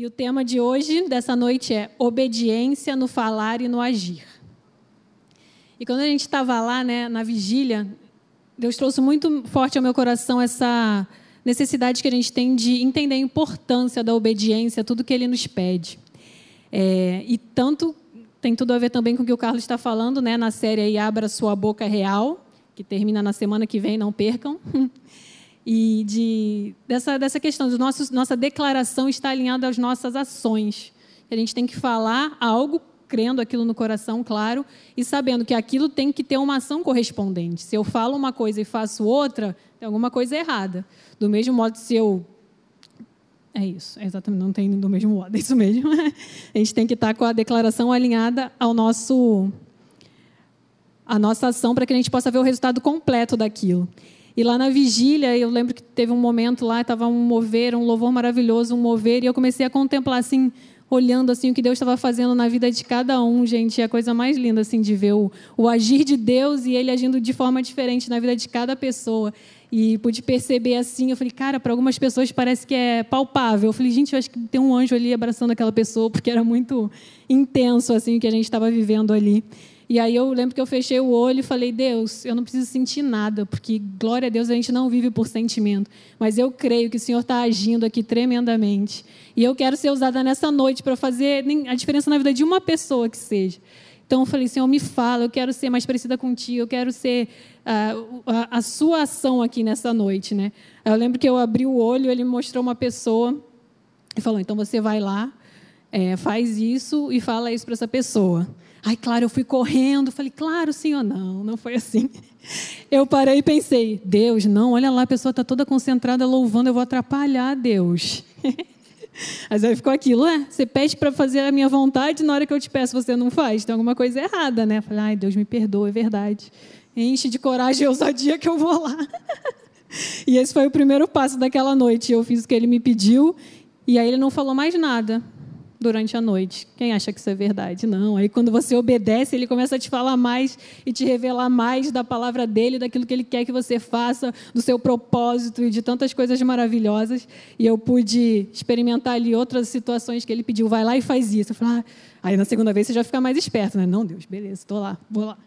E o tema de hoje, dessa noite, é obediência no falar e no agir. E quando a gente estava lá, né, na vigília, Deus trouxe muito forte ao meu coração essa necessidade que a gente tem de entender a importância da obediência, tudo que Ele nos pede. É, e tanto tem tudo a ver também com o que o Carlos está falando, né, na série aí Abra Sua Boca Real, que termina na semana que vem, não percam. e de, dessa, dessa questão de nosso, nossa declaração estar alinhada às nossas ações. A gente tem que falar algo crendo aquilo no coração, claro, e sabendo que aquilo tem que ter uma ação correspondente. Se eu falo uma coisa e faço outra, tem alguma coisa errada. Do mesmo modo, se eu é isso, é exatamente, não tem do mesmo modo, é isso mesmo. A gente tem que estar com a declaração alinhada ao nosso a nossa ação para que a gente possa ver o resultado completo daquilo. E lá na vigília, eu lembro que teve um momento lá, estava um mover, um louvor maravilhoso, um mover, e eu comecei a contemplar assim, olhando assim o que Deus estava fazendo na vida de cada um, gente, é a coisa mais linda assim de ver o, o agir de Deus e ele agindo de forma diferente na vida de cada pessoa. E pude perceber assim, eu falei, cara, para algumas pessoas parece que é palpável. Eu falei, gente, eu acho que tem um anjo ali abraçando aquela pessoa, porque era muito intenso assim o que a gente estava vivendo ali. E aí eu lembro que eu fechei o olho e falei: Deus, eu não preciso sentir nada, porque glória a Deus a gente não vive por sentimento. Mas eu creio que o Senhor está agindo aqui tremendamente. E eu quero ser usada nessa noite para fazer a diferença na vida de uma pessoa que seja. Então eu falei: Senhor, me fala, eu quero ser mais parecida contigo, eu quero ser uh, a, a, sua ação aqui nessa noite. Né? Eu lembro que eu abri o olho, ele me mostrou uma pessoa e falou: Então você vai lá, é, faz isso e fala isso para essa pessoa. Ai, claro, eu fui correndo, falei, claro, senhor. Não, não foi assim. Eu parei e pensei, Deus, não, olha lá, a pessoa está toda concentrada louvando, eu vou atrapalhar Deus. Mas aí ficou aquilo, é, você pede para fazer a minha vontade, na hora que eu te peço você não faz, tem alguma coisa errada, né? Falei, ai, Deus me perdoa, é verdade. Enche de coragem e ousadia que eu vou lá. E esse foi o primeiro passo daquela noite. Eu fiz o que ele me pediu, e aí ele não falou mais nada durante a noite. Quem acha que isso é verdade? Não. Aí quando você obedece, ele começa a te falar mais e te revelar mais da palavra dele, daquilo que ele quer que você faça, do seu propósito e de tantas coisas maravilhosas. E eu pude experimentar ali outras situações que ele pediu, vai lá e faz isso. Eu falei, ah. aí na segunda vez você já fica mais esperto, né? Não, Deus, beleza, estou lá, vou lá.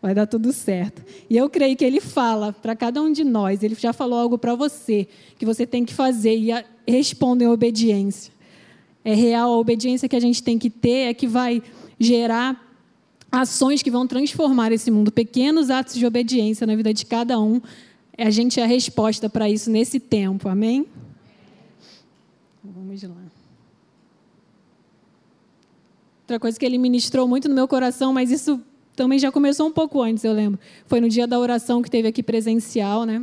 Vai dar tudo certo. E eu creio que ele fala para cada um de nós, ele já falou algo para você, que você tem que fazer e responda em obediência é real, a obediência que a gente tem que ter é que vai gerar ações que vão transformar esse mundo, pequenos atos de obediência na vida de cada um. A gente é a resposta para isso nesse tempo, amém? Vamos lá. Outra coisa que ele ministrou muito no meu coração, mas isso também já começou um pouco antes, eu lembro. Foi no dia da oração que teve aqui presencial, né?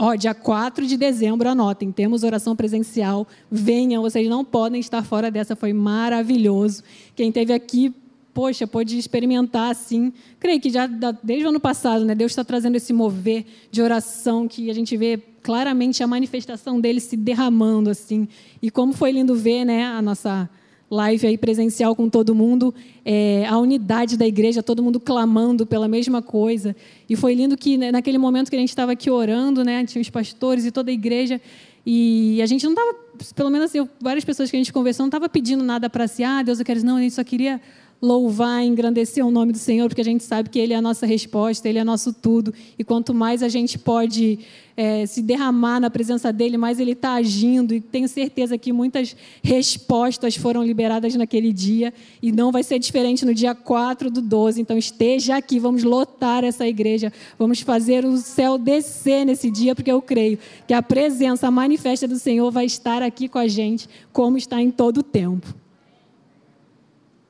Ó, dia 4 de dezembro, anotem, temos oração presencial. Venham, vocês não podem estar fora dessa, foi maravilhoso. Quem teve aqui, poxa, pôde experimentar assim. Creio que já desde o ano passado, né, Deus está trazendo esse mover de oração que a gente vê claramente a manifestação dele se derramando assim. E como foi lindo ver, né, a nossa live aí presencial com todo mundo, é, a unidade da igreja, todo mundo clamando pela mesma coisa. E foi lindo que né, naquele momento que a gente estava aqui orando, né, tinha os pastores e toda a igreja, e a gente não estava, pelo menos assim, várias pessoas que a gente conversou, não estava pedindo nada para si, ah, Deus, eu quero, não, a gente só queria louvar, engrandecer o nome do Senhor, porque a gente sabe que Ele é a nossa resposta, Ele é nosso tudo. E quanto mais a gente pode é, se derramar na presença dEle, mais Ele está agindo. E tenho certeza que muitas respostas foram liberadas naquele dia. E não vai ser diferente no dia 4 do 12. Então esteja aqui, vamos lotar essa igreja, vamos fazer o céu descer nesse dia, porque eu creio que a presença manifesta do Senhor vai estar aqui com a gente, como está em todo o tempo.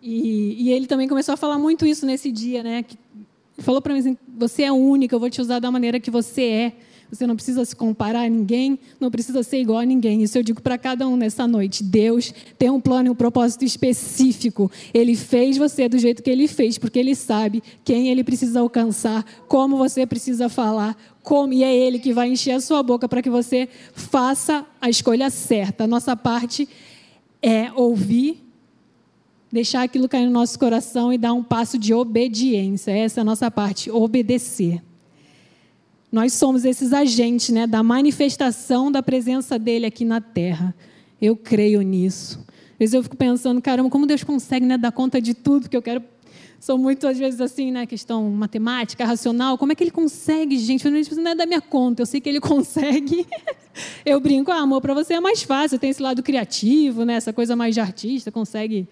E, e, ele também começou a falar muito isso nesse dia, né? Que, falou para mim assim: você é única, eu vou te usar da maneira que você é. Você não precisa se comparar a ninguém, não precisa ser igual a ninguém. Isso eu digo para cada um nessa noite. Deus tem um plano e um propósito específico. Ele fez você do jeito que ele fez, porque ele sabe quem ele precisa alcançar, como você precisa falar, como, e é ele que vai encher a sua boca para que você faça a escolha certa. A nossa parte é ouvir deixar aquilo cair no nosso coração e dar um passo de obediência. Essa é a nossa parte, obedecer. Nós somos esses agentes né, da manifestação da presença dele aqui na terra. Eu creio nisso. Às vezes eu fico pensando, caramba, como Deus consegue né, dar conta de tudo que eu quero sou muito, às vezes, assim, né? Questão matemática, racional. Como é que ele consegue, gente? Isso não é da minha conta. Eu sei que ele consegue. eu brinco, ah, amor, para você é mais fácil. Tem esse lado criativo, né? Essa coisa mais de artista, consegue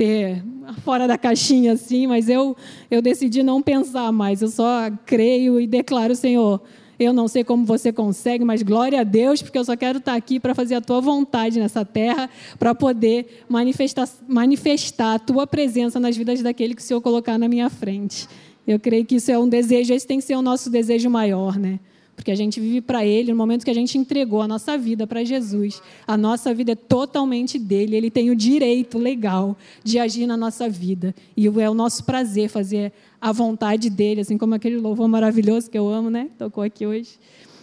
ter fora da caixinha, assim. Mas eu, eu decidi não pensar mais. Eu só creio e declaro, Senhor, eu não sei como você consegue, mas glória a Deus, porque eu só quero estar aqui para fazer a tua vontade nessa terra, para poder manifestar, manifestar a tua presença nas vidas daquele que o Senhor colocar na minha frente. Eu creio que isso é um desejo, esse tem que ser o nosso desejo maior, né? Porque a gente vive para Ele no momento que a gente entregou a nossa vida para Jesus. A nossa vida é totalmente dele, Ele tem o direito legal de agir na nossa vida. E é o nosso prazer fazer a vontade dele, assim como aquele louvor maravilhoso que eu amo, né? Tocou aqui hoje.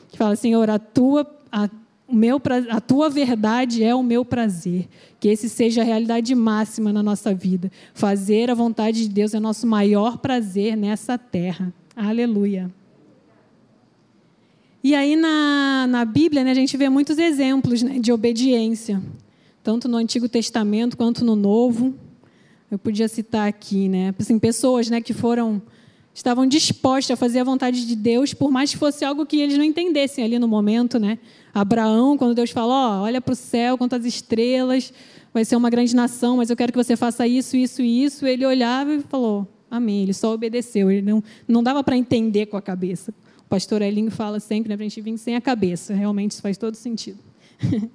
Que fala, Senhor, a tua. A, o meu, a tua verdade é o meu prazer. Que esse seja a realidade máxima na nossa vida. Fazer a vontade de Deus é nosso maior prazer nessa terra. Aleluia. E aí na, na Bíblia né, a gente vê muitos exemplos né, de obediência, tanto no Antigo Testamento quanto no Novo. Eu podia citar aqui, né, assim, pessoas né, que foram estavam dispostas a fazer a vontade de Deus, por mais que fosse algo que eles não entendessem ali no momento, né? Abraão, quando Deus falou, oh, olha para o céu, quantas estrelas, vai ser uma grande nação, mas eu quero que você faça isso, isso e isso. Ele olhava e falou, amém. Ele só obedeceu. Ele não, não dava para entender com a cabeça. O pastor Elinho fala sempre né, para a gente vir sem a cabeça. Realmente isso faz todo sentido.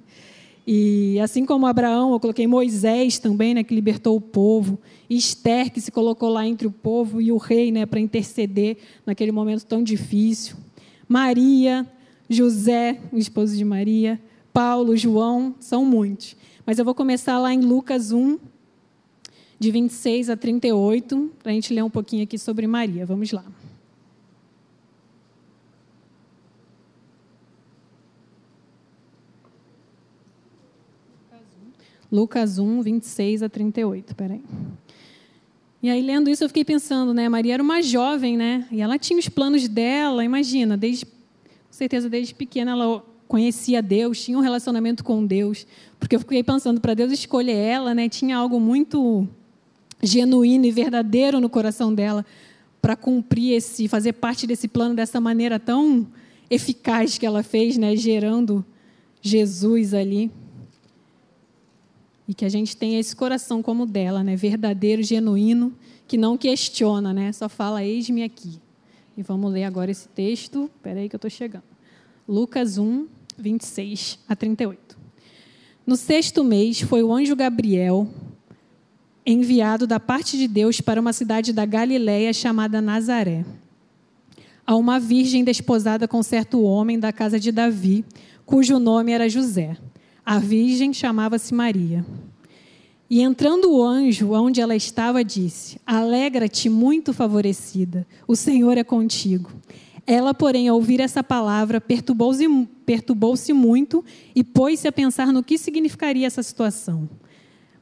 e assim como Abraão, eu coloquei Moisés também, né, que libertou o povo. Esther, que se colocou lá entre o povo e o rei né, para interceder naquele momento tão difícil. Maria, José, o esposo de Maria, Paulo, João, são muitos. Mas eu vou começar lá em Lucas 1, de 26 a 38, para a gente ler um pouquinho aqui sobre Maria. Vamos lá. Lucas 1, 26 a 38. Peraí. E aí, lendo isso, eu fiquei pensando, né? Maria era uma jovem, né? E ela tinha os planos dela, imagina, desde, com certeza desde pequena ela conhecia Deus, tinha um relacionamento com Deus. Porque eu fiquei pensando, para Deus escolher ela, né? Tinha algo muito genuíno e verdadeiro no coração dela para cumprir esse, fazer parte desse plano dessa maneira tão eficaz que ela fez, né? Gerando Jesus ali. E que a gente tenha esse coração como o dela, né? verdadeiro, genuíno, que não questiona, né? só fala, eis-me aqui. E vamos ler agora esse texto. Espera aí que eu estou chegando. Lucas 1, 26 a 38. No sexto mês foi o anjo Gabriel enviado da parte de Deus para uma cidade da Galiléia chamada Nazaré, a uma virgem desposada com certo homem da casa de Davi, cujo nome era José. A virgem chamava-se Maria. E entrando o anjo onde ela estava, disse: Alegra-te, muito favorecida, o Senhor é contigo. Ela, porém, ao ouvir essa palavra, perturbou-se perturbou muito e pôs-se a pensar no que significaria essa situação.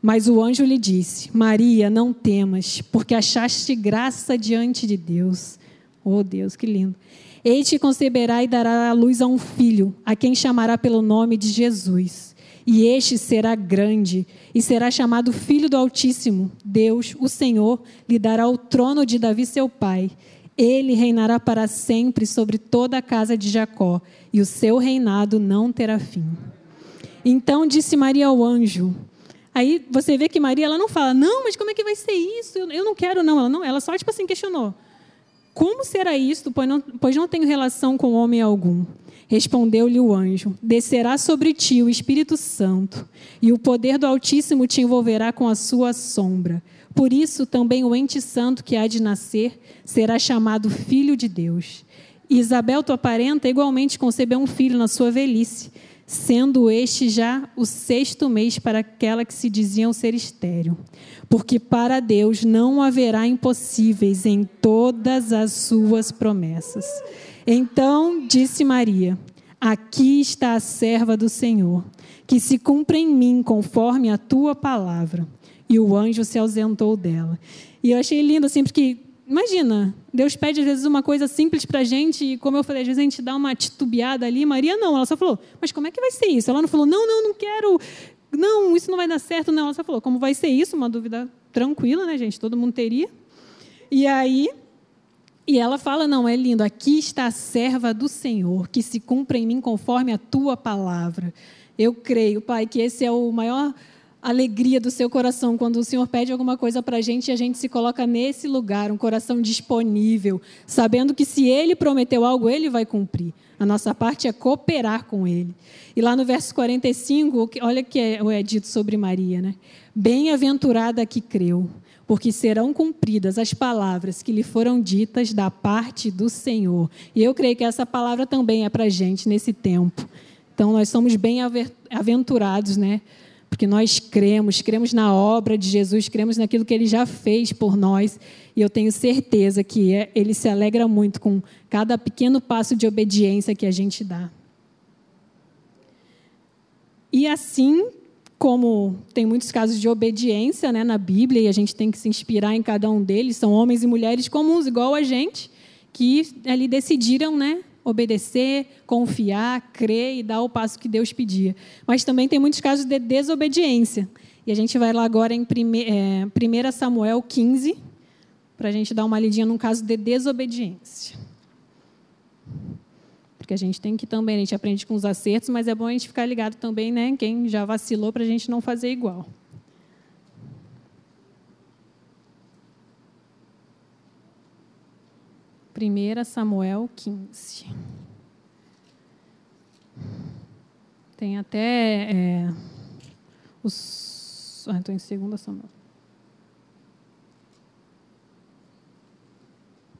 Mas o anjo lhe disse: Maria, não temas, porque achaste graça diante de Deus. Oh, Deus, que lindo. Eis que conceberá e dará à luz a um filho, a quem chamará pelo nome de Jesus. E este será grande e será chamado Filho do Altíssimo. Deus, o Senhor, lhe dará o trono de Davi, seu pai. Ele reinará para sempre sobre toda a casa de Jacó, e o seu reinado não terá fim. Então disse Maria ao anjo. Aí você vê que Maria ela não fala, não, mas como é que vai ser isso? Eu, não quero, não. Ela, não. ela só tipo assim questionou. Como será isto, pois não, pois não tenho relação com homem algum? Respondeu-lhe o anjo: Descerá sobre ti o Espírito Santo, e o poder do Altíssimo te envolverá com a sua sombra. Por isso também o ente santo que há de nascer será chamado filho de Deus. E Isabel, tua parenta, igualmente concebeu um filho na sua velhice, sendo este já o sexto mês para aquela que se diziam ser estéril. Porque para Deus não haverá impossíveis em todas as suas promessas. Então disse Maria: Aqui está a serva do Senhor, que se cumpra em mim conforme a tua palavra. E o anjo se ausentou dela. E eu achei lindo assim, porque imagina, Deus pede às vezes uma coisa simples para a gente, e como eu falei, às vezes a gente dá uma titubeada ali. Maria não, ela só falou: Mas como é que vai ser isso? Ela não falou: Não, não, não quero não, isso não vai dar certo, não. Ela só falou, como vai ser isso? Uma dúvida tranquila, né, gente? Todo mundo teria. E aí, e ela fala, não, é lindo, aqui está a serva do Senhor, que se cumpra em mim conforme a tua palavra. Eu creio, Pai, que esse é o maior alegria do seu coração quando o Senhor pede alguma coisa para a gente e a gente se coloca nesse lugar, um coração disponível, sabendo que se Ele prometeu algo, Ele vai cumprir. A nossa parte é cooperar com Ele. E lá no verso 45, olha que é, é dito sobre Maria, né? Bem-aventurada que creu, porque serão cumpridas as palavras que lhe foram ditas da parte do Senhor. E eu creio que essa palavra também é para a gente nesse tempo. Então, nós somos bem-aventurados, né? porque nós cremos, cremos na obra de Jesus, cremos naquilo que ele já fez por nós, e eu tenho certeza que é, ele se alegra muito com cada pequeno passo de obediência que a gente dá. E assim como tem muitos casos de obediência né, na Bíblia, e a gente tem que se inspirar em cada um deles, são homens e mulheres comuns, igual a gente, que ali decidiram né, obedecer, confiar, crer e dar o passo que Deus pedia. Mas também tem muitos casos de desobediência. E a gente vai lá agora em 1 Samuel 15, para a gente dar uma lidinha num caso de desobediência. Porque a gente tem que também, a gente aprende com os acertos, mas é bom a gente ficar ligado também, né? Quem já vacilou, para a gente não fazer igual. 1 Samuel 15. Tem até é, os. Ah, estou em 2 Samuel.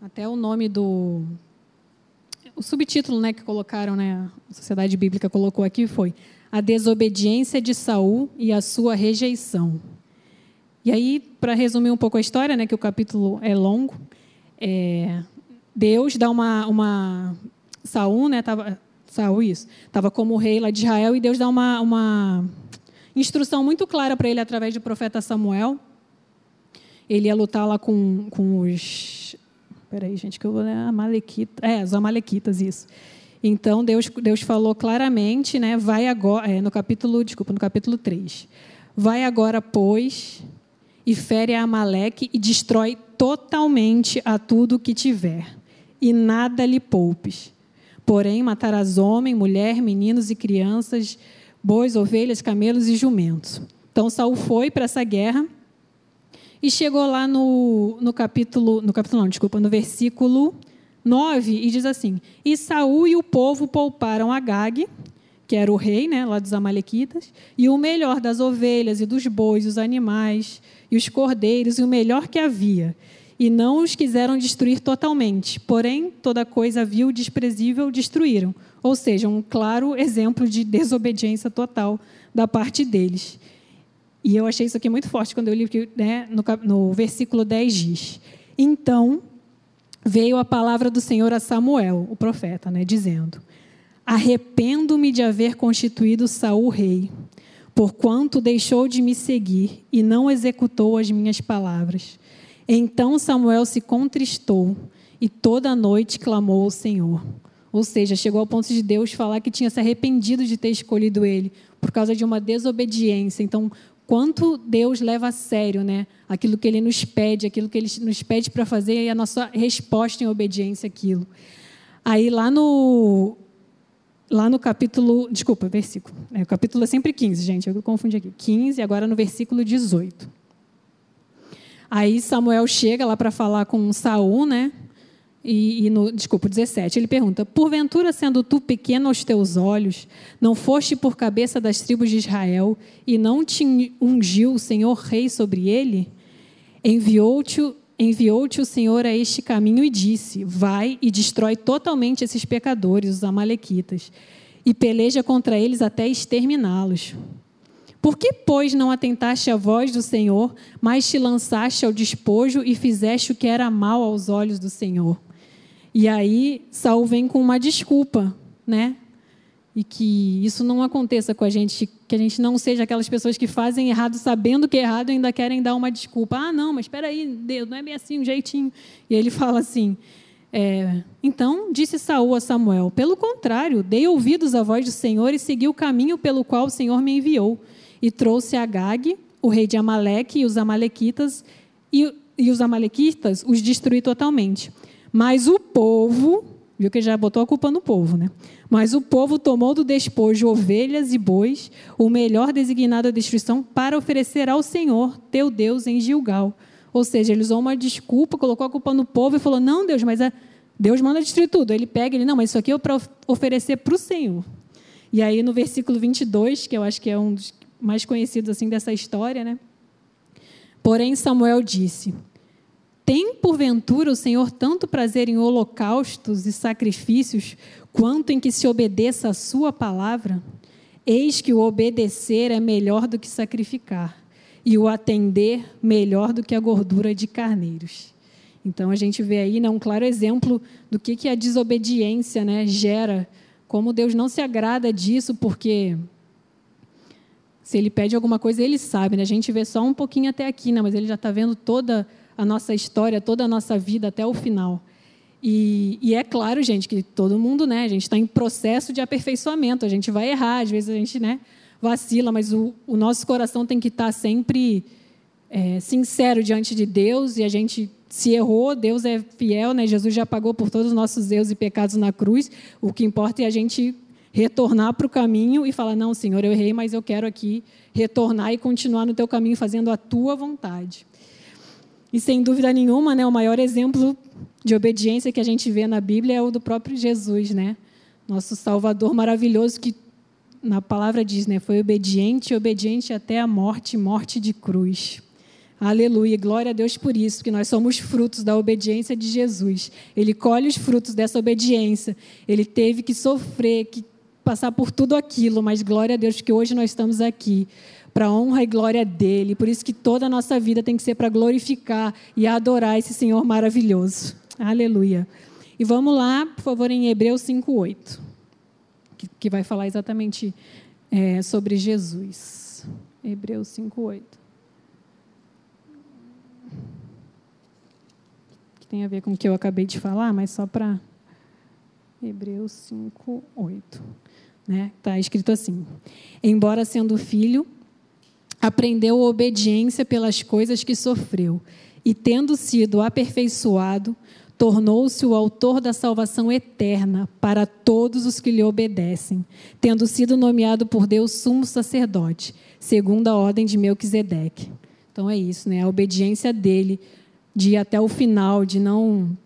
Até o nome do. O subtítulo né, que colocaram, né, a Sociedade Bíblica colocou aqui foi A Desobediência de Saul e a Sua Rejeição. E aí, para resumir um pouco a história, né, que o capítulo é longo, é, Deus dá uma, uma Saul, né? Tava, Saul isso, estava como rei lá de Israel e Deus dá uma, uma instrução muito clara para ele através do profeta Samuel. Ele ia lutar lá com, com os, peraí, gente, que eu vou ler Amalequita, é, os amalequitas isso. Então Deus Deus falou claramente, né? Vai agora, é, no capítulo, desculpa, no capítulo 3. Vai agora, pois, e fere a Amaleque e destrói totalmente a tudo que tiver e nada lhe poupes. Porém, matarás homem, mulher, meninos e crianças, bois, ovelhas, camelos e jumentos. Então, Saul foi para essa guerra e chegou lá no, no capítulo, no capítulo não, desculpa, no versículo 9, e diz assim: E Saul e o povo pouparam Agag, que era o rei, né, lá dos amalequitas, e o melhor das ovelhas e dos bois, os animais e os cordeiros e o melhor que havia, e não os quiseram destruir totalmente. Porém, toda coisa vil, desprezível, destruíram. Ou seja, um claro exemplo de desobediência total da parte deles. E eu achei isso aqui muito forte quando eu li né, no, no versículo 10 diz: Então veio a palavra do Senhor a Samuel, o profeta, né, dizendo: Arrependo-me de haver constituído Saul rei, porquanto deixou de me seguir e não executou as minhas palavras. Então Samuel se contristou e toda a noite clamou ao Senhor. Ou seja, chegou ao ponto de Deus falar que tinha se arrependido de ter escolhido ele por causa de uma desobediência. Então, quanto Deus leva a sério, né? Aquilo que ele nos pede, aquilo que ele nos pede para fazer e a nossa resposta em obediência àquilo. Aí lá no lá no capítulo, desculpa, versículo. É, o capítulo é sempre 15, gente, eu confundi aqui. 15, agora no versículo 18. Aí Samuel chega lá para falar com Saul, né? E, e, no, desculpa, 17, ele pergunta: Porventura, sendo tu pequeno aos teus olhos, não foste por cabeça das tribos de Israel e não te ungiu o Senhor rei sobre ele? Enviou-te enviou-te o Senhor a este caminho e disse: Vai e destrói totalmente esses pecadores, os Amalequitas, e peleja contra eles até exterminá-los. Por que, pois, não atentaste à voz do Senhor, mas te lançaste ao despojo e fizeste o que era mal aos olhos do Senhor? E aí Saul vem com uma desculpa, né? E que isso não aconteça com a gente, que a gente não seja aquelas pessoas que fazem errado sabendo que é errado e ainda querem dar uma desculpa. Ah, não, mas espera aí, Deus, não é bem assim, um jeitinho. E ele fala assim: é, então disse Saul a Samuel: Pelo contrário, dei ouvidos à voz do Senhor e segui o caminho pelo qual o Senhor me enviou. e trouxe a Agag, o rei de Amaleque e os amalequitas, e, e os amalequitas os destruí totalmente. Mas o povo, viu que já botou a culpa no povo, né? Mas o povo tomou do despojo ovelhas e bois, o melhor designado à destruição, para oferecer ao Senhor, teu Deus, em Gilgal. Ou seja, ele usou uma desculpa, colocou a culpa no povo e falou: Não, Deus, mas é... Deus manda destruir tudo. Ele pega, ele, não, mas isso aqui é para oferecer para o Senhor. E aí no versículo 22, que eu acho que é um dos mais conhecidos assim dessa história, né? Porém Samuel disse: Tem porventura o Senhor tanto prazer em holocaustos e sacrifícios, quanto em que se obedeça a sua palavra? Eis que o obedecer é melhor do que sacrificar, e o atender melhor do que a gordura de carneiros. Então a gente vê aí né, um claro exemplo do que, que a desobediência né, gera como Deus não se agrada disso, porque se ele pede alguma coisa, ele sabe, né? A gente vê só um pouquinho até aqui, né? Mas ele já está vendo toda a nossa história, toda a nossa vida até o final. E, e, é claro, gente, que todo mundo, né? A gente está em processo de aperfeiçoamento. A gente vai errar, às vezes a gente, né? Vacila, mas o, o nosso coração tem que estar tá sempre é, sincero diante de Deus e a gente se errou, Deus é fiel, né? Jesus já pagou por todos os nossos erros e pecados na cruz. O que importa é a gente retornar para o caminho e falar: Não, Senhor, eu errei, mas eu quero aqui retornar e continuar no teu caminho fazendo a tua vontade. E sem dúvida nenhuma, né, o maior exemplo de obediência que a gente vê na Bíblia é o do próprio Jesus, né? Nosso Salvador maravilhoso que na palavra diz, né, foi obediente, obediente até a morte, morte de cruz. Aleluia, glória a Deus por isso, porque nós somos frutos da obediência de Jesus. Ele colhe os frutos dessa obediência. Ele teve que sofrer, que passar por tudo aquilo, mas glória a Deus que hoje nós estamos aqui para honra e glória dele. Por isso que toda a nossa vida tem que ser para glorificar e adorar esse Senhor maravilhoso. Aleluia. E vamos lá, por favor, em Hebreus 5:8, que, que vai falar exatamente é, sobre Jesus. Hebreus 5:8. tem a ver com o que eu acabei de falar, mas só para Hebreus 5, 8. Né? Está escrito assim: Embora sendo filho, aprendeu obediência pelas coisas que sofreu, e tendo sido aperfeiçoado, tornou-se o autor da salvação eterna para todos os que lhe obedecem, tendo sido nomeado por Deus sumo sacerdote, segundo a ordem de Melquisedeque. Então é isso, né? A obediência dele de ir até o final, de não.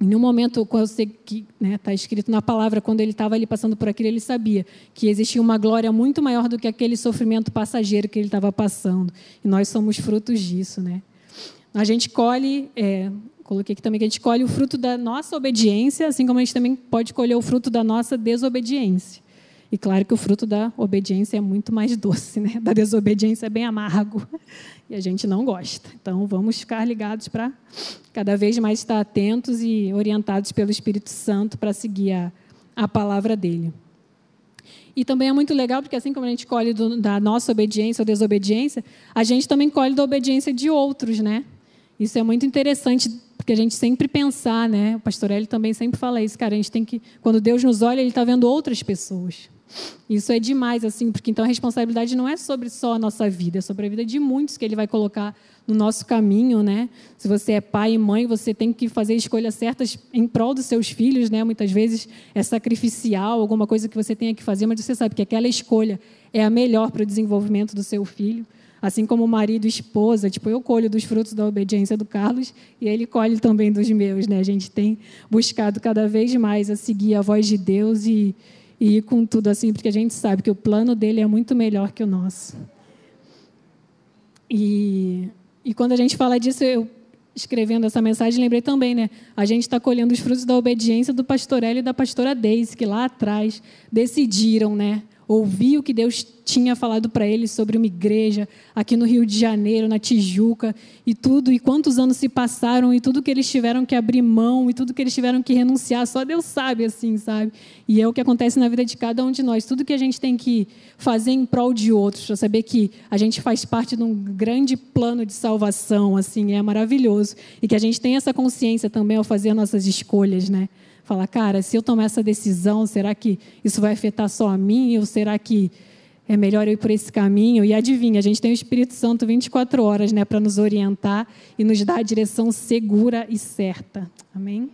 Em nenhum momento, quando sei que está né, tá escrito na palavra, quando ele estava ali passando por aquilo, ele sabia que existia uma glória muito maior do que aquele sofrimento passageiro que ele estava passando. E nós somos frutos disso. Né? A gente colhe, é, coloquei aqui também que a gente colhe o fruto da nossa obediência, assim como a gente também pode colher o fruto da nossa desobediência. E claro que o fruto da obediência é muito mais doce, né? Da desobediência é bem amargo e a gente não gosta. Então vamos ficar ligados para cada vez mais estar atentos e orientados pelo Espírito Santo para seguir a, a palavra dele. E também é muito legal, porque assim como a gente colhe do, da nossa obediência ou desobediência, a gente também colhe da obediência de outros, né? Isso é muito interessante, porque a gente sempre pensar, né? O pastor Eli também sempre fala isso, cara. A gente tem que, quando Deus nos olha, Ele está vendo outras pessoas. Isso é demais, assim, porque então a responsabilidade não é sobre só a nossa vida, é sobre a vida de muitos que ele vai colocar no nosso caminho, né? Se você é pai e mãe, você tem que fazer escolhas certas em prol dos seus filhos, né? Muitas vezes é sacrificial, alguma coisa que você tenha que fazer, mas você sabe que aquela escolha é a melhor para o desenvolvimento do seu filho. Assim como marido e esposa, tipo, eu colho dos frutos da obediência do Carlos e ele colhe também dos meus, né? A gente tem buscado cada vez mais a seguir a voz de Deus e e ir com tudo assim, porque a gente sabe que o plano dele é muito melhor que o nosso. E, e quando a gente fala disso, eu escrevendo essa mensagem, lembrei também, né? A gente está colhendo os frutos da obediência do pastor Hélio e da pastora Deise, que lá atrás decidiram, né? Ouvir o que Deus tinha falado para eles sobre uma igreja aqui no Rio de Janeiro, na Tijuca, e tudo, e quantos anos se passaram, e tudo que eles tiveram que abrir mão, e tudo que eles tiveram que renunciar, só Deus sabe, assim, sabe? E é o que acontece na vida de cada um de nós. Tudo que a gente tem que fazer em prol de outros, para saber que a gente faz parte de um grande plano de salvação, assim, é maravilhoso. E que a gente tem essa consciência também ao fazer nossas escolhas, né? Falar, cara, se eu tomar essa decisão, será que isso vai afetar só a mim? Ou será que é melhor eu ir por esse caminho. E adivinha, a gente tem o Espírito Santo 24 horas né, para nos orientar e nos dar a direção segura e certa. Amém?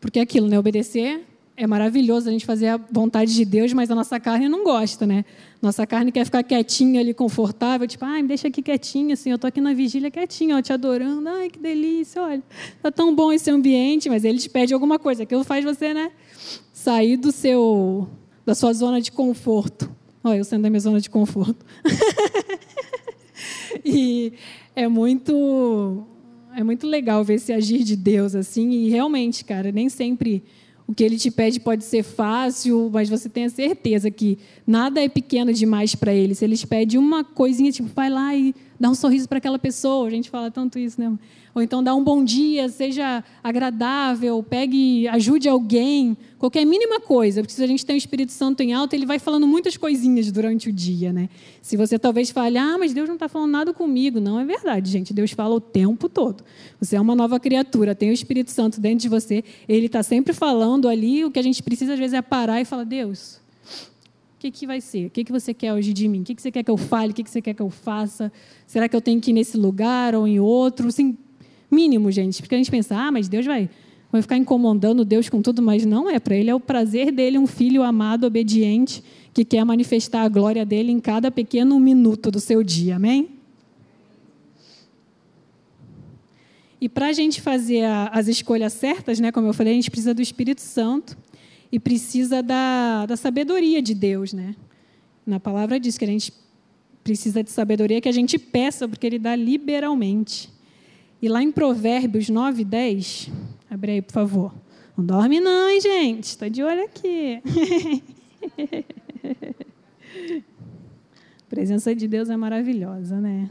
Porque é aquilo, né? Obedecer é maravilhoso a gente fazer a vontade de Deus, mas a nossa carne não gosta, né? Nossa carne quer ficar quietinha ali, confortável, tipo, ai, me deixa aqui quietinha, assim, eu tô aqui na vigília quietinha, ó, te adorando, ai, que delícia, olha, tá tão bom esse ambiente, mas ele te pede alguma coisa, aquilo faz você, né, sair do seu, da sua zona de conforto. Olha, eu sendo da minha zona de conforto. e é muito, é muito legal ver esse agir de Deus, assim, e realmente, cara, nem sempre o que ele te pede pode ser fácil, mas você tenha certeza que nada é pequeno demais para ele. Se ele te pede uma coisinha, tipo, vai lá e dá um sorriso para aquela pessoa. A gente fala tanto isso, né? Ou então dá um bom dia, seja agradável, pegue, ajude alguém, qualquer mínima coisa. Porque se a gente tem o Espírito Santo em alta, ele vai falando muitas coisinhas durante o dia, né? Se você talvez fale, ah, mas Deus não está falando nada comigo. Não é verdade, gente. Deus fala o tempo todo. Você é uma nova criatura, tem o Espírito Santo dentro de você. Ele está sempre falando ali. O que a gente precisa, às vezes, é parar e falar, Deus, que, que vai ser? O que, que você quer hoje de mim? O que, que você quer que eu fale? O que, que você quer que eu faça? Será que eu tenho que ir nesse lugar ou em outro? Assim, mínimo, gente. Porque a gente pensa, ah, mas Deus vai, vai ficar incomodando Deus com tudo, mas não é. Para Ele é o prazer dele, um filho amado, obediente, que quer manifestar a glória dele em cada pequeno minuto do seu dia. Amém? E para a gente fazer as escolhas certas, né, como eu falei, a gente precisa do Espírito Santo e precisa da, da sabedoria de Deus. Né? Na palavra diz que a gente precisa de sabedoria que a gente peça, porque Ele dá liberalmente. E lá em Provérbios 9, 10, abre aí, por favor. Não dorme não, hein, gente? Estou de olho aqui. A presença de Deus é maravilhosa, né?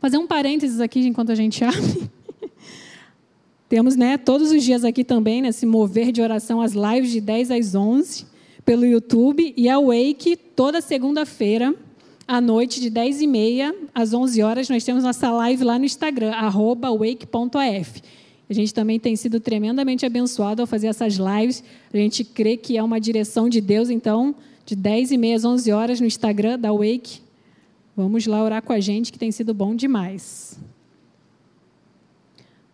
Fazer um parênteses aqui enquanto a gente abre. Temos, né, todos os dias aqui também, né, se mover de oração, as lives de 10 às 11 pelo YouTube e a Wake toda segunda-feira à noite, de 10h30 às 11 horas, nós temos nossa live lá no Instagram, wake.af. A gente também tem sido tremendamente abençoado ao fazer essas lives. A gente crê que é uma direção de Deus, então, de 10h30 às 11 horas no Instagram da Wake. Vamos lá orar com a gente, que tem sido bom demais.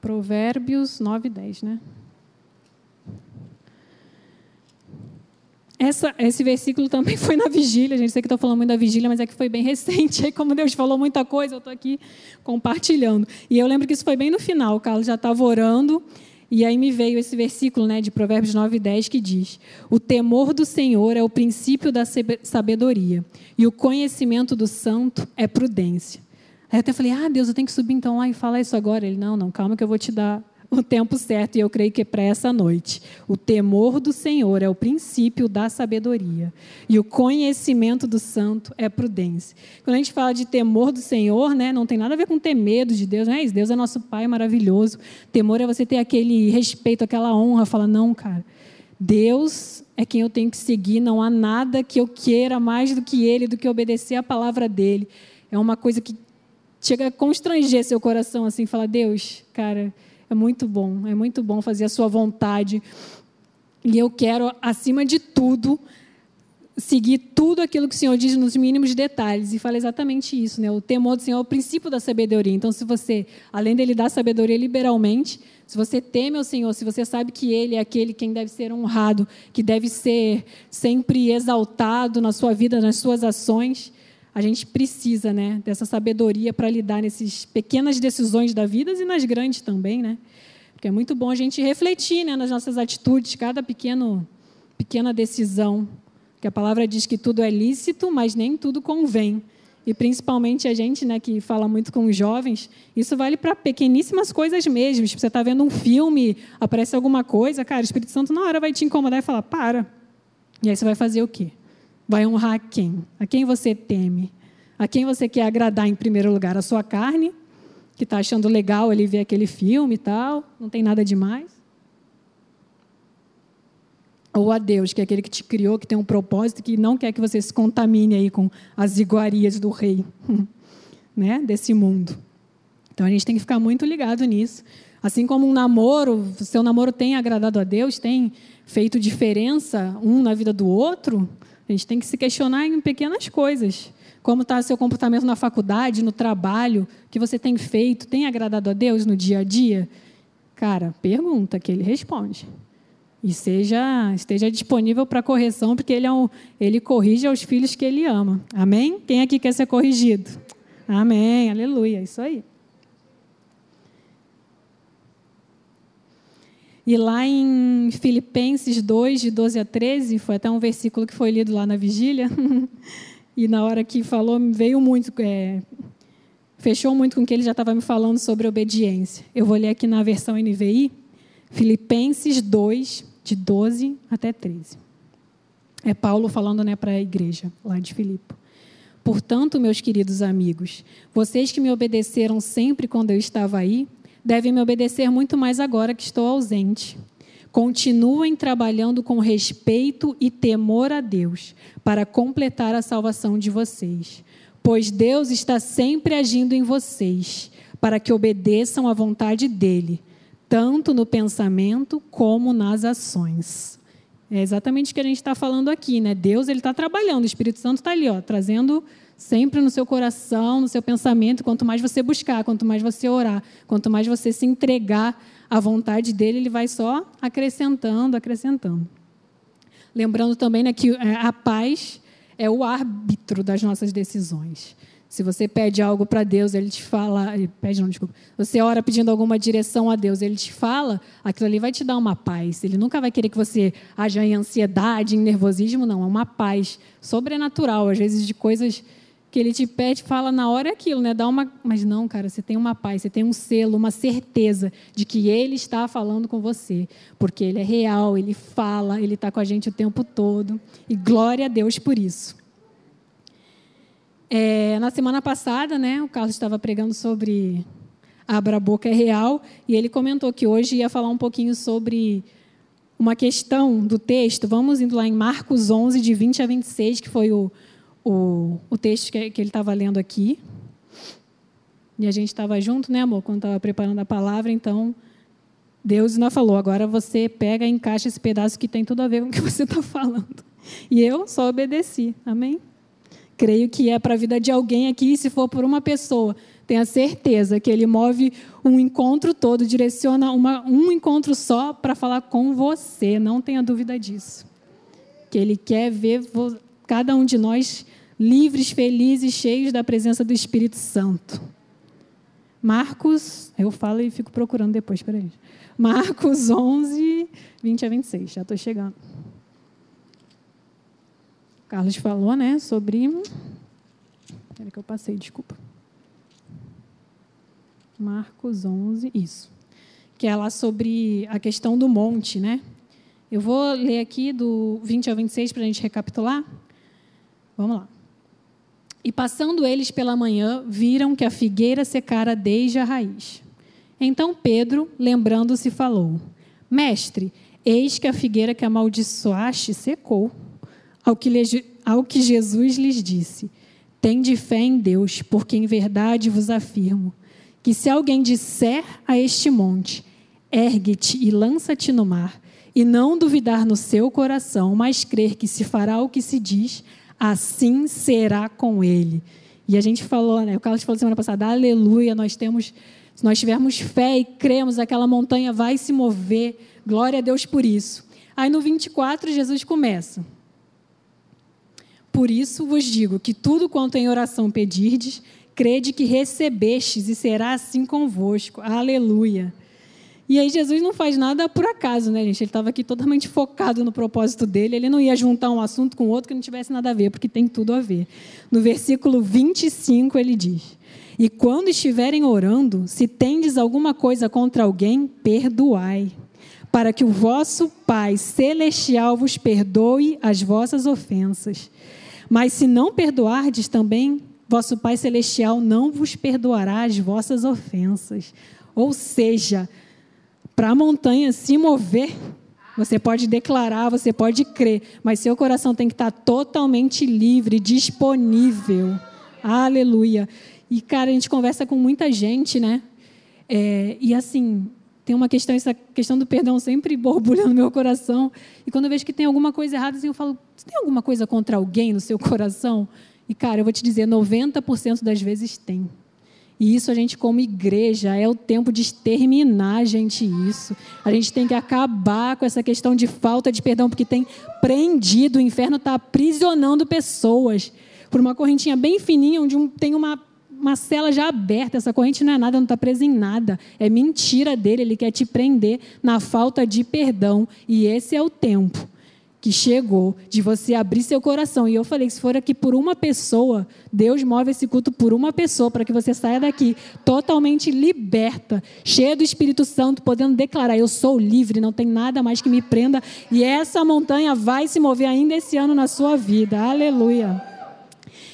Provérbios 9 10, né? Essa, esse versículo também foi na vigília, gente. Sei que estou falando muito da vigília, mas é que foi bem recente. Aí, como Deus falou muita coisa, eu estou aqui compartilhando. E eu lembro que isso foi bem no final. O Carlos já estava orando. E aí me veio esse versículo né, de Provérbios 9 e 10 que diz: O temor do Senhor é o princípio da sabedoria, e o conhecimento do santo é prudência. Aí eu até falei: Ah, Deus, eu tenho que subir então lá e falar isso agora. Ele: Não, não, calma que eu vou te dar o tempo certo, e eu creio que é para essa noite. O temor do Senhor é o princípio da sabedoria, e o conhecimento do santo é prudência. Quando a gente fala de temor do Senhor, né, não tem nada a ver com ter medo de Deus, não é isso? Deus é nosso Pai maravilhoso. Temor é você ter aquele respeito, aquela honra, falar, não, cara, Deus é quem eu tenho que seguir, não há nada que eu queira mais do que Ele, do que obedecer a palavra dele. É uma coisa que chega a constranger seu coração, assim, falar, Deus, cara é muito bom, é muito bom fazer a sua vontade. E eu quero, acima de tudo, seguir tudo aquilo que o Senhor diz nos mínimos detalhes. E fala exatamente isso, né? O temor do Senhor é o princípio da sabedoria. Então, se você, além dele dar sabedoria liberalmente, se você teme ao Senhor, se você sabe que Ele é aquele quem deve ser honrado, que deve ser sempre exaltado na sua vida, nas suas ações, a gente precisa né, dessa sabedoria para lidar nessas pequenas decisões da vida e nas grandes também. Né? Porque é muito bom a gente refletir né, nas nossas atitudes, cada pequeno, pequena decisão. Que a palavra diz que tudo é lícito, mas nem tudo convém. E principalmente a gente né, que fala muito com os jovens, isso vale para pequeníssimas coisas mesmo. Tipo, você está vendo um filme, aparece alguma coisa, cara, o Espírito Santo na hora vai te incomodar e falar: para. E aí você vai fazer o quê? Vai honrar a quem? A quem você teme? A quem você quer agradar em primeiro lugar? A sua carne, que está achando legal ele ver aquele filme e tal, não tem nada demais? Ou a Deus, que é aquele que te criou, que tem um propósito, que não quer que você se contamine aí com as iguarias do rei, né? desse mundo. Então a gente tem que ficar muito ligado nisso. Assim como um namoro, seu namoro tem agradado a Deus, tem feito diferença um na vida do outro, a gente tem que se questionar em pequenas coisas. Como está seu comportamento na faculdade, no trabalho, que você tem feito, tem agradado a Deus no dia a dia? Cara, pergunta que ele responde. E seja, esteja disponível para correção, porque ele, é um, ele corrige aos filhos que ele ama. Amém? Quem aqui quer ser corrigido? Amém, aleluia, isso aí. E lá em Filipenses 2, de 12 a 13, foi até um versículo que foi lido lá na vigília, e na hora que falou, veio muito, é, fechou muito com o que ele já estava me falando sobre obediência. Eu vou ler aqui na versão NVI, Filipenses 2, de 12 até 13. É Paulo falando né, para a igreja lá de Filipe. Portanto, meus queridos amigos, vocês que me obedeceram sempre quando eu estava aí, devem me obedecer muito mais agora que estou ausente. Continuem trabalhando com respeito e temor a Deus para completar a salvação de vocês, pois Deus está sempre agindo em vocês para que obedeçam à vontade dele, tanto no pensamento como nas ações. É exatamente o que a gente está falando aqui, né? Deus ele está trabalhando, o Espírito Santo está ali, ó, trazendo sempre no seu coração, no seu pensamento. Quanto mais você buscar, quanto mais você orar, quanto mais você se entregar à vontade dele, ele vai só acrescentando, acrescentando. Lembrando também né, que é, a paz é o árbitro das nossas decisões. Se você pede algo para Deus, ele te fala, pede não, desculpa. Você ora pedindo alguma direção a Deus, ele te fala, aquilo ali vai te dar uma paz. Ele nunca vai querer que você haja em ansiedade, em nervosismo, não. É uma paz sobrenatural, às vezes de coisas que ele te pede, fala na hora aquilo, né? Dá uma, mas não, cara, você tem uma paz, você tem um selo, uma certeza de que ele está falando com você, porque ele é real, ele fala, ele está com a gente o tempo todo. E glória a Deus por isso. É, na semana passada, né, o Carlos estava pregando sobre abra a boca é real e ele comentou que hoje ia falar um pouquinho sobre uma questão do texto. Vamos indo lá em Marcos 11 de 20 a 26, que foi o o, o texto que, que ele estava lendo aqui. E a gente estava junto, né, amor, quando estava preparando a palavra. Então, Deus ainda falou: agora você pega e encaixa esse pedaço que tem tudo a ver com o que você está falando. E eu só obedeci. Amém? Creio que é para a vida de alguém aqui, se for por uma pessoa, tenha certeza que ele move um encontro todo, direciona uma, um encontro só para falar com você. Não tenha dúvida disso. Que ele quer ver cada um de nós livres, felizes, cheios da presença do Espírito Santo. Marcos, eu falo e fico procurando depois, peraí. Marcos 11, 20 a 26, já estou chegando. O Carlos falou, né, sobre... Espera que eu passei, desculpa. Marcos 11, isso. Que é lá sobre a questão do monte, né? Eu vou ler aqui do 20 ao 26 para a gente recapitular. Vamos lá. E passando eles pela manhã, viram que a figueira secara desde a raiz. Então Pedro, lembrando-se, falou: Mestre, eis que a figueira que amaldiçoaste secou. Ao que, ao que Jesus lhes disse: Tende fé em Deus, porque em verdade vos afirmo que se alguém disser a este monte: Ergue-te e lança-te no mar, e não duvidar no seu coração, mas crer que se fará o que se diz, assim será com ele. E a gente falou, né? O Carlos falou semana passada, aleluia, nós temos, se nós tivermos fé e cremos, aquela montanha vai se mover. Glória a Deus por isso. Aí no 24, Jesus começa. Por isso vos digo que tudo quanto em oração pedirdes, crede que recebestes e será assim convosco. Aleluia. E aí Jesus não faz nada por acaso, né, gente? Ele estava aqui totalmente focado no propósito dele. Ele não ia juntar um assunto com outro que não tivesse nada a ver, porque tem tudo a ver. No versículo 25 ele diz: E quando estiverem orando, se tendes alguma coisa contra alguém, perdoai, para que o vosso Pai celestial vos perdoe as vossas ofensas. Mas se não perdoardes também, vosso Pai celestial não vos perdoará as vossas ofensas. Ou seja, para a montanha se mover, você pode declarar, você pode crer, mas seu coração tem que estar totalmente livre, disponível. Aleluia. E, cara, a gente conversa com muita gente, né? É, e assim, tem uma questão, essa questão do perdão sempre borbulha no meu coração. E quando eu vejo que tem alguma coisa errada, assim, eu falo: você tem alguma coisa contra alguém no seu coração? E, cara, eu vou te dizer: 90% das vezes tem. E isso a gente, como igreja, é o tempo de exterminar, gente, isso. A gente tem que acabar com essa questão de falta de perdão, porque tem prendido, o inferno está aprisionando pessoas por uma correntinha bem fininha, onde um, tem uma, uma cela já aberta. Essa corrente não é nada, não está presa em nada. É mentira dele, ele quer te prender na falta de perdão. E esse é o tempo que chegou de você abrir seu coração. E eu falei: se for aqui por uma pessoa, Deus move esse culto por uma pessoa, para que você saia daqui totalmente liberta, cheia do Espírito Santo, podendo declarar: eu sou livre, não tem nada mais que me prenda. E essa montanha vai se mover ainda esse ano na sua vida. Aleluia.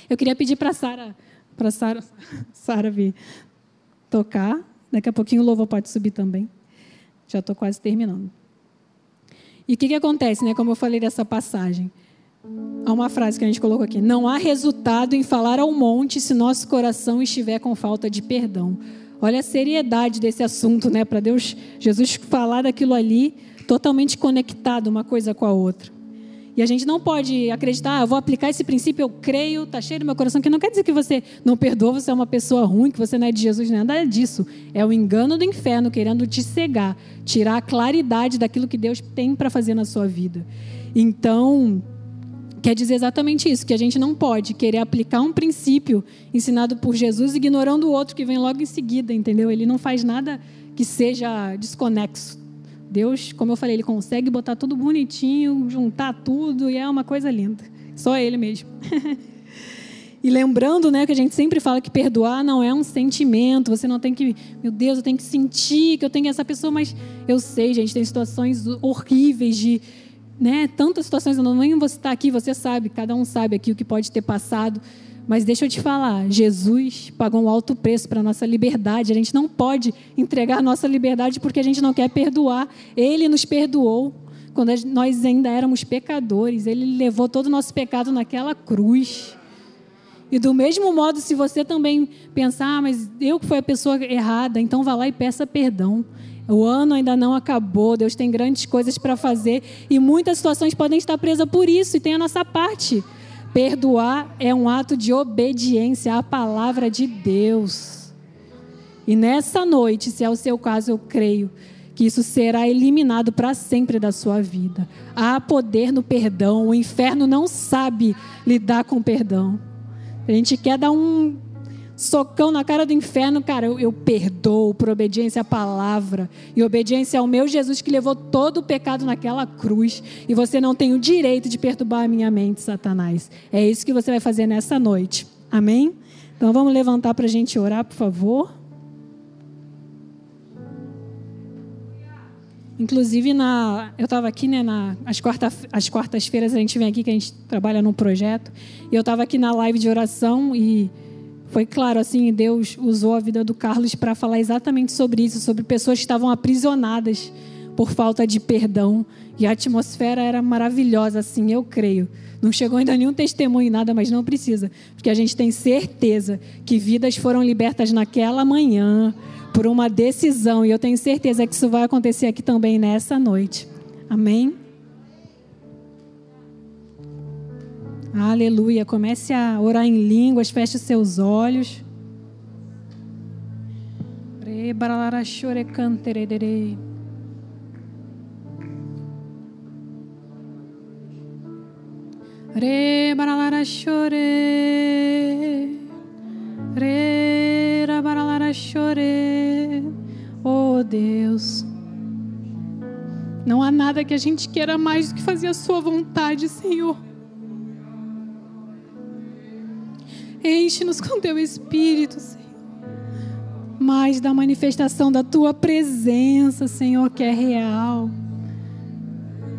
Eu queria pedir para Sara, para Sara, Sara vir tocar. Daqui a pouquinho o louvor pode subir também. Já estou quase terminando. E o que, que acontece, né? Como eu falei dessa passagem. Há uma frase que a gente colocou aqui: Não há resultado em falar ao monte se nosso coração estiver com falta de perdão. Olha a seriedade desse assunto, né? Para Deus, Jesus falar daquilo ali, totalmente conectado uma coisa com a outra. E a gente não pode acreditar, ah, eu vou aplicar esse princípio, eu creio, está cheio no meu coração, que não quer dizer que você não perdoa, você é uma pessoa ruim, que você não é de Jesus, nada disso. É o engano do inferno querendo te cegar, tirar a claridade daquilo que Deus tem para fazer na sua vida. Então, quer dizer exatamente isso, que a gente não pode querer aplicar um princípio ensinado por Jesus ignorando o outro que vem logo em seguida, entendeu? Ele não faz nada que seja desconexo Deus, como eu falei, ele consegue botar tudo bonitinho, juntar tudo e é uma coisa linda. Só ele mesmo. e lembrando, né, que a gente sempre fala que perdoar não é um sentimento, você não tem que, meu Deus, eu tenho que sentir que eu tenho essa pessoa, mas eu sei, gente, tem situações horríveis de, né, tantas situações, eu não nem vou estar aqui, você sabe, cada um sabe aqui o que pode ter passado mas deixa eu te falar, Jesus pagou um alto preço para a nossa liberdade. A gente não pode entregar nossa liberdade porque a gente não quer perdoar. Ele nos perdoou quando nós ainda éramos pecadores. Ele levou todo o nosso pecado naquela cruz. E do mesmo modo, se você também pensar, ah, mas eu que fui a pessoa errada, então vá lá e peça perdão. O ano ainda não acabou, Deus tem grandes coisas para fazer e muitas situações podem estar presas por isso e tem a nossa parte. Perdoar é um ato de obediência à palavra de Deus. E nessa noite, se é o seu caso, eu creio que isso será eliminado para sempre da sua vida. Há poder no perdão. O inferno não sabe lidar com perdão. A gente quer dar um socão na cara do inferno, cara, eu, eu, perdoo por obediência à palavra e obediência ao meu Jesus que levou todo o pecado naquela cruz. E você não tem o direito de perturbar a minha mente, Satanás. É isso que você vai fazer nessa noite. Amém? Então vamos levantar para a gente orar, por favor. Inclusive, na, eu estava aqui, né, na, as, quarta, as quartas-feiras a gente vem aqui, que a gente trabalha num projeto, e eu estava aqui na live de oração e foi claro, assim, Deus usou a vida do Carlos para falar exatamente sobre isso, sobre pessoas que estavam aprisionadas por falta de perdão. E a atmosfera era maravilhosa, assim, eu creio. Não chegou ainda nenhum testemunho, nada, mas não precisa, porque a gente tem certeza que vidas foram libertas naquela manhã por uma decisão, e eu tenho certeza que isso vai acontecer aqui também nessa noite. Amém? Aleluia. Comece a orar em línguas, feche seus olhos. Re baralara chore. Re baralara chore. Oh Deus. Não há nada que a gente queira mais do que fazer a sua vontade, Senhor. Enche-nos com teu espírito, Senhor. Mais da manifestação da tua presença, Senhor, que é real.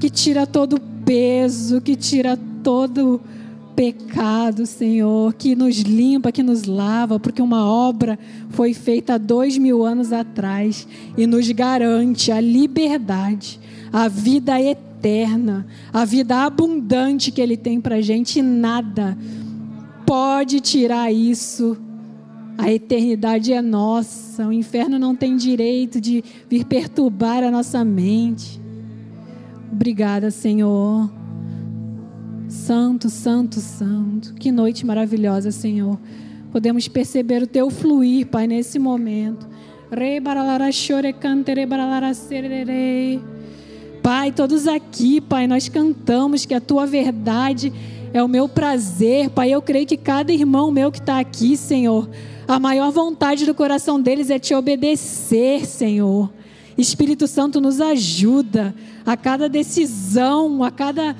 Que tira todo o peso, que tira todo pecado, Senhor, que nos limpa, que nos lava, porque uma obra foi feita há dois mil anos atrás e nos garante a liberdade, a vida eterna, a vida abundante que Ele tem para gente e nada pode tirar isso. A eternidade é nossa. O inferno não tem direito de vir perturbar a nossa mente. Obrigada, Senhor. Santo, santo, santo. Que noite maravilhosa, Senhor. Podemos perceber o teu fluir, Pai, nesse momento. Pai, todos aqui, Pai, nós cantamos que a tua verdade é o meu prazer, Pai. Eu creio que cada irmão meu que está aqui, Senhor, a maior vontade do coração deles é te obedecer, Senhor. Espírito Santo nos ajuda a cada decisão, a cada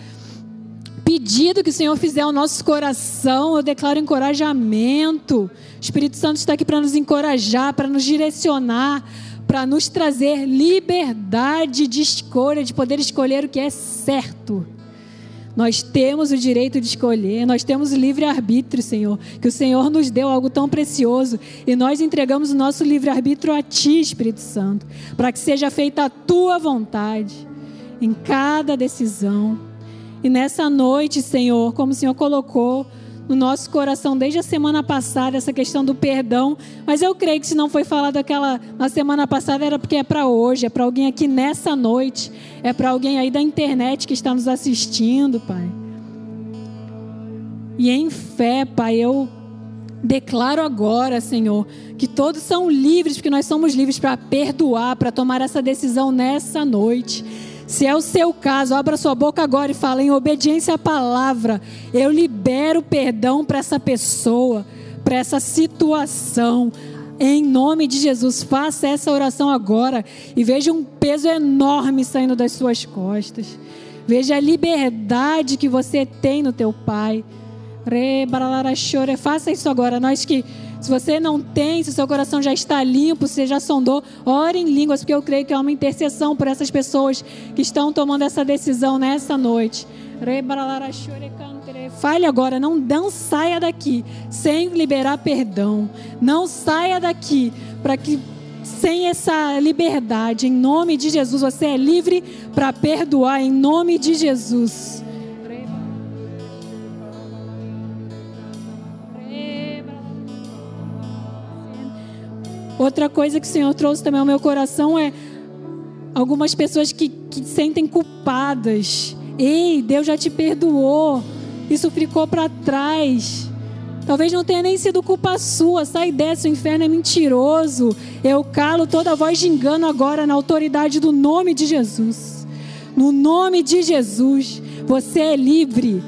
pedido que o Senhor fizer ao nosso coração, eu declaro encorajamento. O Espírito Santo está aqui para nos encorajar, para nos direcionar, para nos trazer liberdade de escolha, de poder escolher o que é certo. Nós temos o direito de escolher, nós temos livre-arbítrio, Senhor, que o Senhor nos deu algo tão precioso e nós entregamos o nosso livre-arbítrio a Ti, Espírito Santo, para que seja feita a Tua vontade em cada decisão. E nessa noite, Senhor, como o Senhor colocou, no nosso coração desde a semana passada essa questão do perdão, mas eu creio que se não foi falado aquela na semana passada era porque é para hoje, é para alguém aqui nessa noite, é para alguém aí da internet que está nos assistindo, Pai. E em fé, Pai, eu declaro agora, Senhor, que todos são livres, porque nós somos livres para perdoar, para tomar essa decisão nessa noite. Se é o seu caso, abra sua boca agora e fala em obediência à palavra. Eu libero perdão para essa pessoa, para essa situação. Em nome de Jesus, faça essa oração agora e veja um peso enorme saindo das suas costas. Veja a liberdade que você tem no teu Pai. Faça isso agora. Nós que se você não tem, se seu coração já está limpo, se já sondou, ore em línguas, porque eu creio que é uma intercessão por essas pessoas que estão tomando essa decisão nessa noite. Fale agora, não, não saia daqui sem liberar perdão. Não saia daqui para que sem essa liberdade, em nome de Jesus, você é livre para perdoar, em nome de Jesus. Outra coisa que o Senhor trouxe também ao meu coração é algumas pessoas que, que sentem culpadas. Ei, Deus já te perdoou. Isso ficou para trás. Talvez não tenha nem sido culpa sua. Sai dessa, o inferno é mentiroso. Eu calo toda voz de engano agora na autoridade do nome de Jesus. No nome de Jesus, você é livre.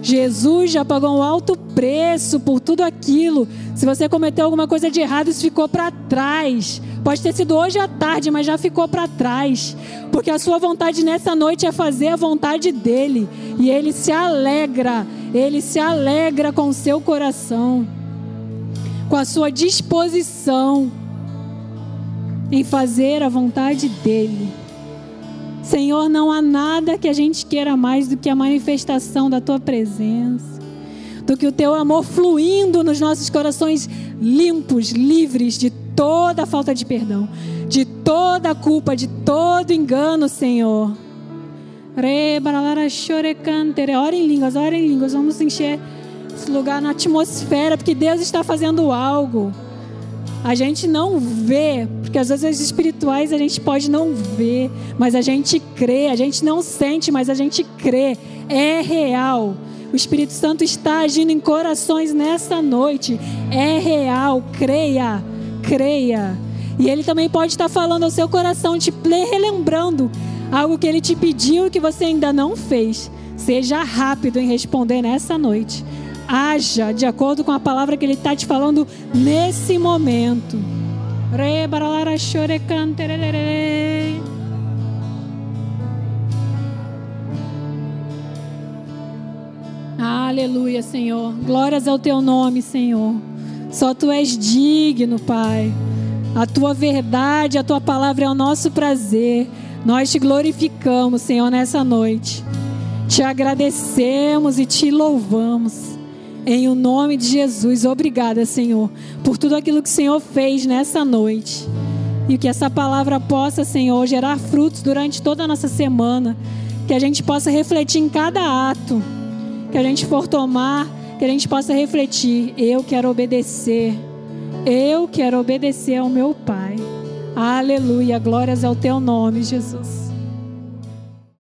Jesus já pagou um alto preço por tudo aquilo. Se você cometeu alguma coisa de errado, isso ficou para trás. Pode ter sido hoje à tarde, mas já ficou para trás. Porque a sua vontade nessa noite é fazer a vontade dele. E ele se alegra, ele se alegra com o seu coração, com a sua disposição em fazer a vontade dele. Senhor, não há nada que a gente queira mais do que a manifestação da tua presença, do que o teu amor fluindo nos nossos corações limpos, livres de toda falta de perdão, de toda culpa, de todo engano, Senhor. Ora em línguas, ora em línguas, vamos encher esse lugar na atmosfera, porque Deus está fazendo algo. A gente não vê, porque às vezes as espirituais a gente pode não ver, mas a gente crê, a gente não sente, mas a gente crê. É real. O Espírito Santo está agindo em corações nessa noite. É real, creia, creia. E ele também pode estar falando ao seu coração, te relembrando algo que ele te pediu que você ainda não fez. Seja rápido em responder nessa noite haja de acordo com a palavra que Ele está te falando nesse momento. Aleluia, Senhor. Glórias ao teu nome, Senhor. Só tu és digno, Pai. A tua verdade, a tua palavra é o nosso prazer. Nós te glorificamos, Senhor, nessa noite. Te agradecemos e te louvamos. Em o nome de Jesus, obrigada, Senhor, por tudo aquilo que o Senhor fez nessa noite. E que essa palavra possa, Senhor, gerar frutos durante toda a nossa semana. Que a gente possa refletir em cada ato que a gente for tomar, que a gente possa refletir: eu quero obedecer, eu quero obedecer ao meu Pai. Aleluia, glórias ao teu nome, Jesus.